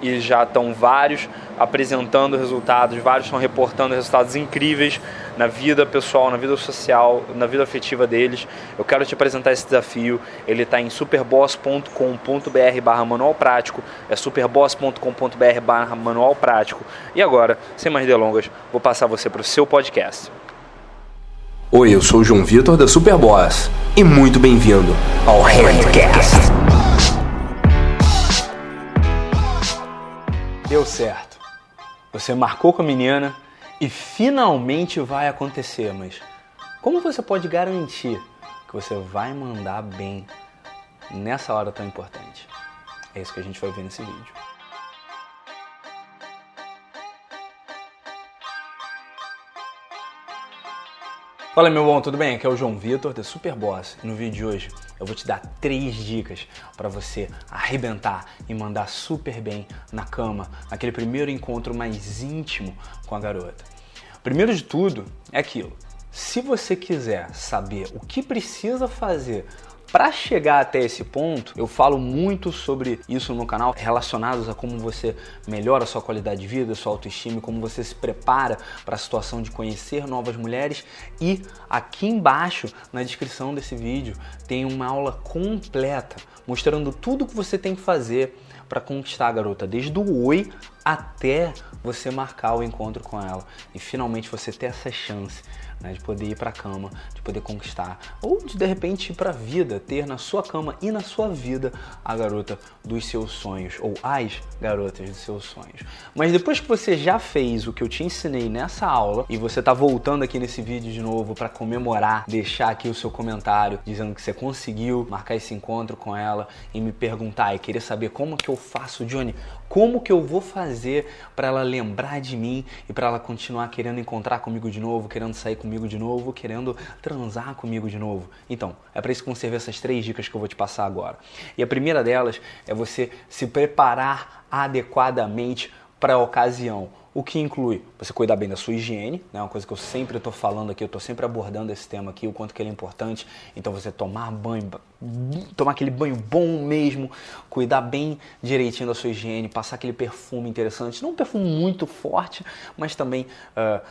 e já estão vários apresentando resultados, vários estão reportando resultados incríveis na vida pessoal, na vida social, na vida afetiva deles. Eu quero te apresentar esse desafio. Ele está em superboss.com.br barra manual prático. É superboss.com.br barra manual prático. E agora, sem mais delongas, vou passar você para o seu podcast. Oi, eu sou o João Vitor da Superboss e muito bem-vindo ao Handcast. Deu certo. Você marcou com a menina e finalmente vai acontecer, mas como você pode garantir que você vai mandar bem nessa hora tão importante? É isso que a gente vai ver nesse vídeo. Fala meu bom, tudo bem? Aqui é o João Vitor da Superboss no vídeo de hoje eu vou te dar três dicas para você arrebentar e mandar super bem na cama, naquele primeiro encontro mais íntimo com a garota. Primeiro de tudo é aquilo. Se você quiser saber o que precisa fazer para chegar até esse ponto, eu falo muito sobre isso no canal, relacionados a como você melhora a sua qualidade de vida, sua autoestima, como você se prepara para a situação de conhecer novas mulheres. E aqui embaixo, na descrição desse vídeo, tem uma aula completa mostrando tudo que você tem que fazer para conquistar a garota, desde o oi até você marcar o encontro com ela e finalmente você ter essa chance né, de poder ir para a cama, de poder conquistar, ou de de repente ir para a vida, ter na sua cama e na sua vida a garota dos seus sonhos, ou as garotas dos seus sonhos. Mas depois que você já fez o que eu te ensinei nessa aula e você está voltando aqui nesse vídeo de novo para comemorar, deixar aqui o seu comentário dizendo que você conseguiu marcar esse encontro com ela e me perguntar e querer saber como que eu faço, Johnny, como que eu vou fazer para ela lembrar de mim e para ela continuar querendo encontrar comigo de novo, querendo sair comigo de novo, querendo transar comigo de novo? Então, é para isso que vão servir essas três dicas que eu vou te passar agora. E a primeira delas é você se preparar adequadamente para a ocasião. O que inclui você cuidar bem da sua higiene, né? uma coisa que eu sempre estou falando aqui, eu estou sempre abordando esse tema aqui, o quanto que ele é importante. Então você tomar banho, tomar aquele banho bom mesmo, cuidar bem direitinho da sua higiene, passar aquele perfume interessante, não um perfume muito forte, mas também uh,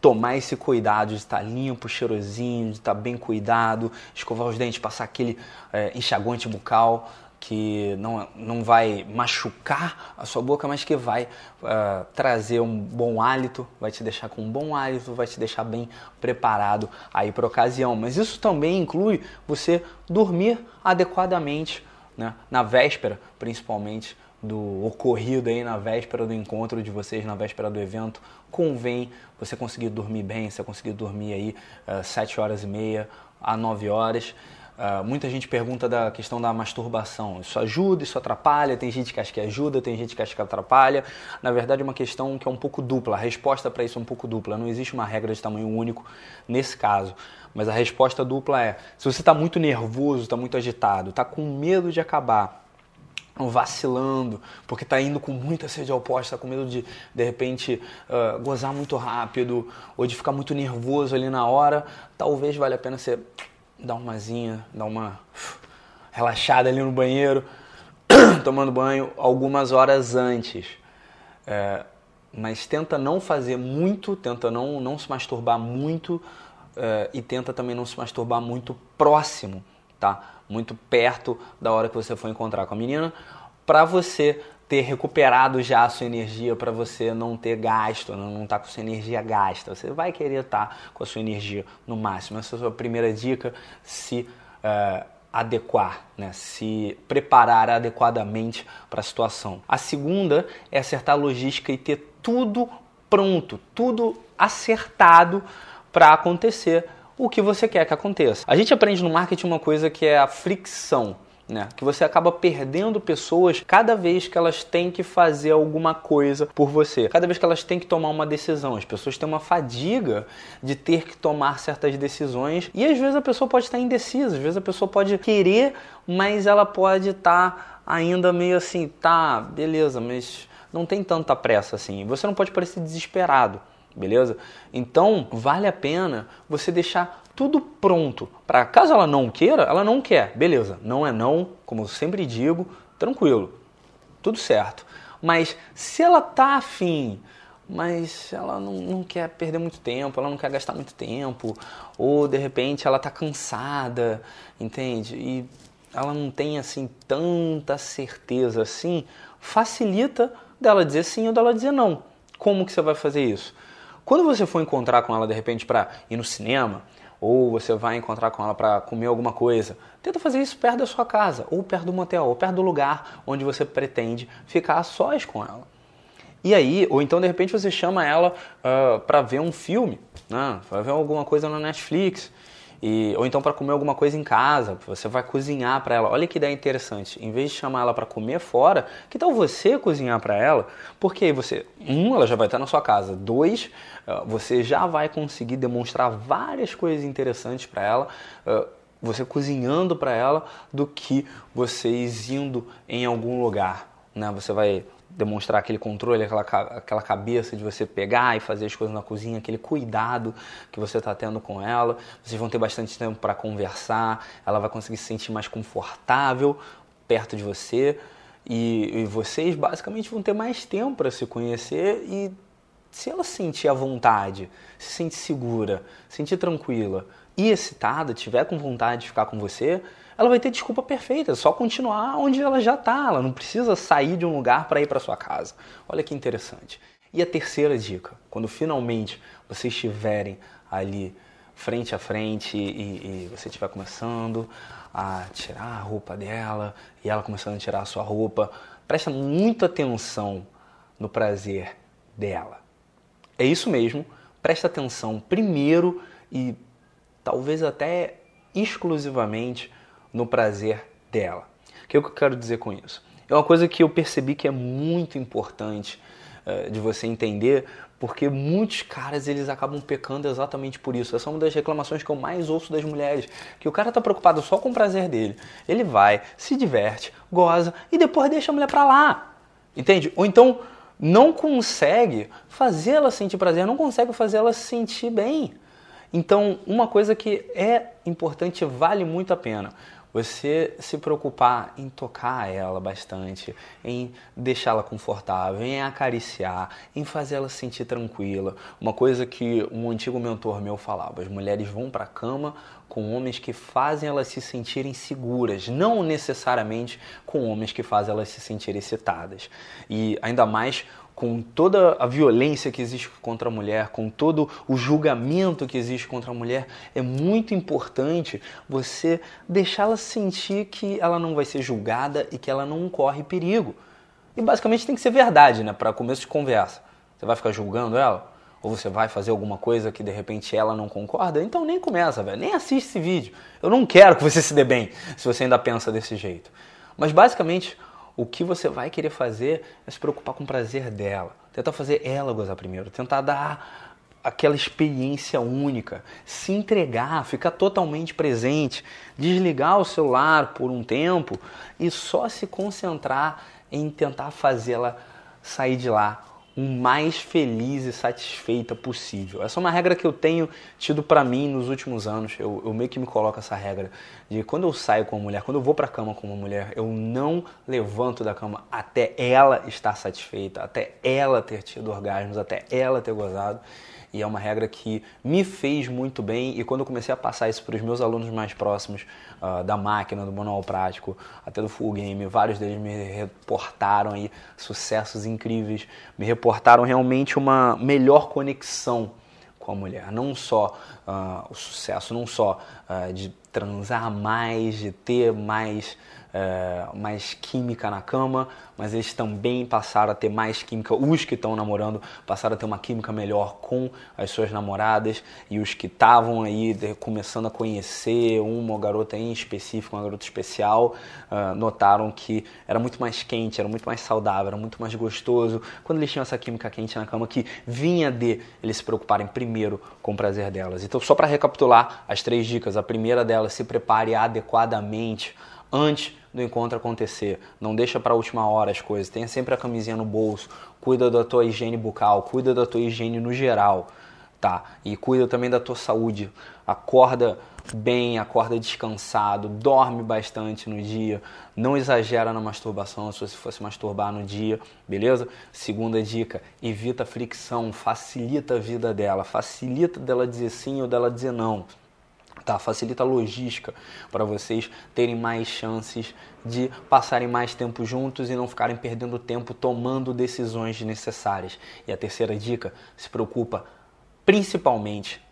tomar esse cuidado de estar limpo, cheirosinho, de estar bem cuidado, escovar os dentes, passar aquele enxaguante bucal que não, não vai machucar a sua boca, mas que vai uh, trazer um bom hálito, vai te deixar com um bom hálito, vai te deixar bem preparado aí para ocasião. Mas isso também inclui você dormir adequadamente, né? na véspera, principalmente do ocorrido aí na véspera do encontro de vocês, na véspera do evento, convém você conseguir dormir bem, você conseguir dormir aí uh, 7 horas e meia a 9 horas. Uh, muita gente pergunta da questão da masturbação. Isso ajuda, isso atrapalha? Tem gente que acha que ajuda, tem gente que acha que atrapalha. Na verdade, é uma questão que é um pouco dupla. A resposta para isso é um pouco dupla. Não existe uma regra de tamanho único nesse caso. Mas a resposta dupla é: se você está muito nervoso, está muito agitado, está com medo de acabar, vacilando, porque está indo com muita sede ao poste, está com medo de de repente uh, gozar muito rápido ou de ficar muito nervoso ali na hora, talvez valha a pena você dar uma zinha, dar uma relaxada ali no banheiro, tomando banho algumas horas antes. É, mas tenta não fazer muito, tenta não, não se masturbar muito é, e tenta também não se masturbar muito próximo tá? Muito perto da hora que você for encontrar com a menina, para você ter recuperado já a sua energia para você não ter gasto, não estar tá com sua energia gasta. Você vai querer estar tá com a sua energia no máximo. Essa é a sua primeira dica, se uh, adequar, né? se preparar adequadamente para a situação. A segunda é acertar a logística e ter tudo pronto, tudo acertado para acontecer o que você quer que aconteça. A gente aprende no marketing uma coisa que é a fricção né? Que você acaba perdendo pessoas cada vez que elas têm que fazer alguma coisa por você, cada vez que elas têm que tomar uma decisão. As pessoas têm uma fadiga de ter que tomar certas decisões e às vezes a pessoa pode estar indecisa, às vezes a pessoa pode querer, mas ela pode estar ainda meio assim, tá, beleza, mas não tem tanta pressa assim. Você não pode parecer desesperado beleza? Então, vale a pena você deixar tudo pronto para caso ela não queira, ela não quer, beleza? Não é não, como eu sempre digo, tranquilo, tudo certo. Mas se ela tá afim, mas ela não, não quer perder muito tempo, ela não quer gastar muito tempo, ou de repente ela tá cansada, entende? E ela não tem assim tanta certeza assim, facilita dela dizer sim ou dela dizer não. Como que você vai fazer isso? Quando você for encontrar com ela de repente para ir no cinema, ou você vai encontrar com ela para comer alguma coisa, tenta fazer isso perto da sua casa, ou perto do motel, ou perto do lugar onde você pretende ficar a sós com ela. E aí, ou então de repente você chama ela uh, ah, para ver um filme, né? vai ver alguma coisa na Netflix. E, ou então para comer alguma coisa em casa, você vai cozinhar para ela. Olha que ideia interessante. Em vez de chamar ela para comer fora, que tal você cozinhar para ela? Porque aí você, um, ela já vai estar na sua casa. Dois, ah, você já vai conseguir demonstrar várias coisas interessantes para ela. Ah, você cozinhando para ela do que vocês indo em algum lugar. Né? Você vai demonstrar aquele controle, aquela, aquela cabeça de você pegar e fazer as coisas na cozinha, aquele cuidado que você está tendo com ela. Vocês vão ter bastante tempo para conversar, ela vai conseguir se sentir mais confortável perto de você e, e vocês basicamente vão ter mais tempo para se conhecer e se ela sentir à vontade, se sentir segura, se sentir tranquila e excitada, tiver com vontade de ficar com você, ela vai ter desculpa perfeita, é só continuar onde ela já está. Ela não precisa sair de um lugar para ir para sua casa. Olha que interessante. E a terceira dica, quando finalmente vocês estiverem ali frente a frente e, e você estiver começando a tirar a roupa dela e ela começando a tirar a sua roupa, presta muita atenção no prazer dela. É isso mesmo, presta atenção primeiro e talvez até exclusivamente no prazer dela. O que, eu quero dizer com isso? É uma coisa que eu percebi que é muito importante uh, de você entender, porque muitos caras eles acabam pecando exatamente por isso. Essa é uma das reclamações que eu mais ouço das mulheres, que o cara tá preocupado só com o prazer dele. Ele vai, se diverte, goza e depois deixa a mulher pra lá. Entende? Ou então não consegue fazer ela sentir prazer, não consegue se sentir bem. Então, uma coisa que é importante vale muito a pena você se preocupar em tocar ela bastante, em deixá-la confortável, em acariciar, em fazer ela se sentir tranquila. Uma coisa que um antigo mentor meu falava: as mulheres vão para a cama com homens que fazem elas se sentirem seguras, não necessariamente com homens que fazem elas se sentirem excitadas. E ainda mais com toda a violência que existe contra a mulher, com todo o julgamento que existe contra a mulher, é muito importante você deixá-la sentir que ela não vai ser julgada e que ela não corre perigo. E basicamente tem que ser verdade, né, para começo de conversa. Você vai ficar julgando ela? Ou você vai fazer alguma coisa que de repente ela não concorda? Então nem começa, velho. Nem assiste esse vídeo. Eu não quero que você se dê bem se você ainda pensa desse jeito. Mas basicamente o que você vai querer fazer é se preocupar com o prazer dela. Tentar fazer ela gozar primeiro. Tentar dar aquela experiência única. Se entregar, ficar totalmente presente. Desligar o celular por um tempo e só se concentrar em tentar fazê-la sair de lá o mais feliz e satisfeita possível. Essa é uma regra que eu tenho tido para mim nos últimos anos. Eu, eu, meio que me coloco essa regra de quando eu saio com uma mulher, quando eu vou para cama com uma mulher, eu não levanto da cama até ela estar satisfeita, até ela ter tido orgasmos, até ela ter gozado. E é uma regra que me fez muito bem. E quando eu comecei a passar isso para os meus alunos mais próximos uh, da máquina, do manual prático, até do full game, vários deles me reportaram aí sucessos incríveis, me reportaram realmente uma melhor conexão com a mulher. Não só uh, o sucesso, não só uh, de transar mais, de ter mais é, mais química na cama, mas eles também passaram a ter mais química. Os que estão namorando passaram a ter uma química melhor com as suas namoradas e os que estavam aí começando a conhecer uma garota em específico, uma garota especial, uh, notaram que era muito mais quente, era muito mais saudável, era muito mais gostoso quando eles tinham essa química quente na cama que vinha de eles se preocuparem primeiro com o prazer delas. Então, só para recapitular as três dicas, a primeira delas, se prepare adequadamente antes do encontro acontecer. Não deixa para a última hora as coisas. Tenha sempre a camisinha no bolso. Cuida da tua higiene bucal, cuida da tua higiene no geral, tá? E cuida também da tua saúde. Acorda bem, acorda descansado, dorme bastante no dia, não exagera na masturbação se você fosse masturbar no dia, beleza? Segunda dica, evita fricção, facilita a vida dela, facilita dela dizer sim ou dela dizer não. Tá, facilita a logística para vocês terem mais chances de passarem mais tempo juntos e não ficarem perdendo tempo tomando decisões necessárias. E a terceira dica, se preocupa principalmente,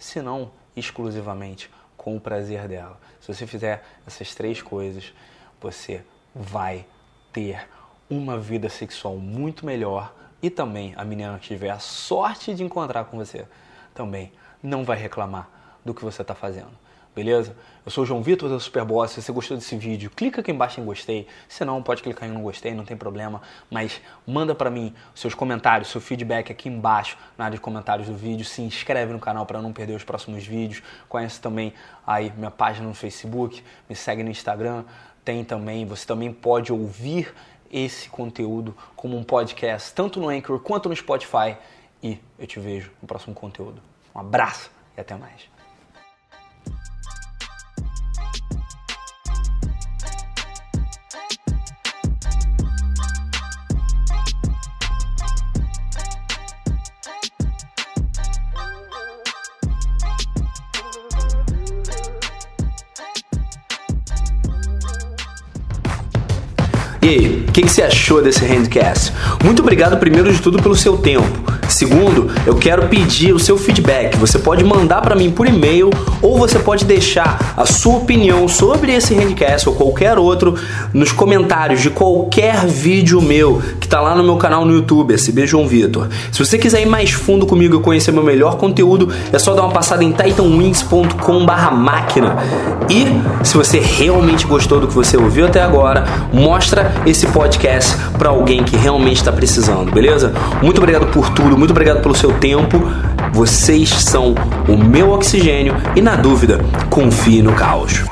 se não exclusivamente, com o prazer dela. Se você fizer essas três coisas, você vai ter uma vida sexual muito melhor e também a menina que tiver a sorte de encontrar com você também não vai reclamar do que você está fazendo. Beleza? Eu sou o João Vitor da Superboss. Se você gostou desse vídeo, clica aqui embaixo em gostei. Se não, pode clicar em não gostei, não tem problema. Mas manda para mim seus comentários, seu feedback aqui embaixo na área de comentários do vídeo. Se inscreve no canal para não perder os próximos vídeos. Conhece também aí minha página no Facebook, me segue no Instagram. Tem também, você também pode ouvir esse conteúdo como um podcast, tanto no Anchor quanto no Spotify. E eu te vejo no próximo conteúdo. Um abraço e até mais. Que, que, você achou desse Handcast? Muito obrigado, primeiro de tudo, pelo seu tempo. Segundo, eu quero pedir o seu feedback. Você pode mandar para mim por e-mail ou você pode deixar a sua opinião sobre esse Handcast ou qualquer outro nos comentários de qualquer vídeo meu que tá lá no meu canal no YouTube, SB João Vitor. Se você quiser ir mais fundo comigo e conhecer meu melhor conteúdo, é só dar uma passada em titanwings.com/máquina. E se você realmente gostou do que você ouviu até agora, mostra esse podcast para alguém que realmente está precisando, beleza? Muito obrigado por tudo, muito obrigado pelo seu tempo. Vocês são o meu oxigênio e, na dúvida, confie no caos.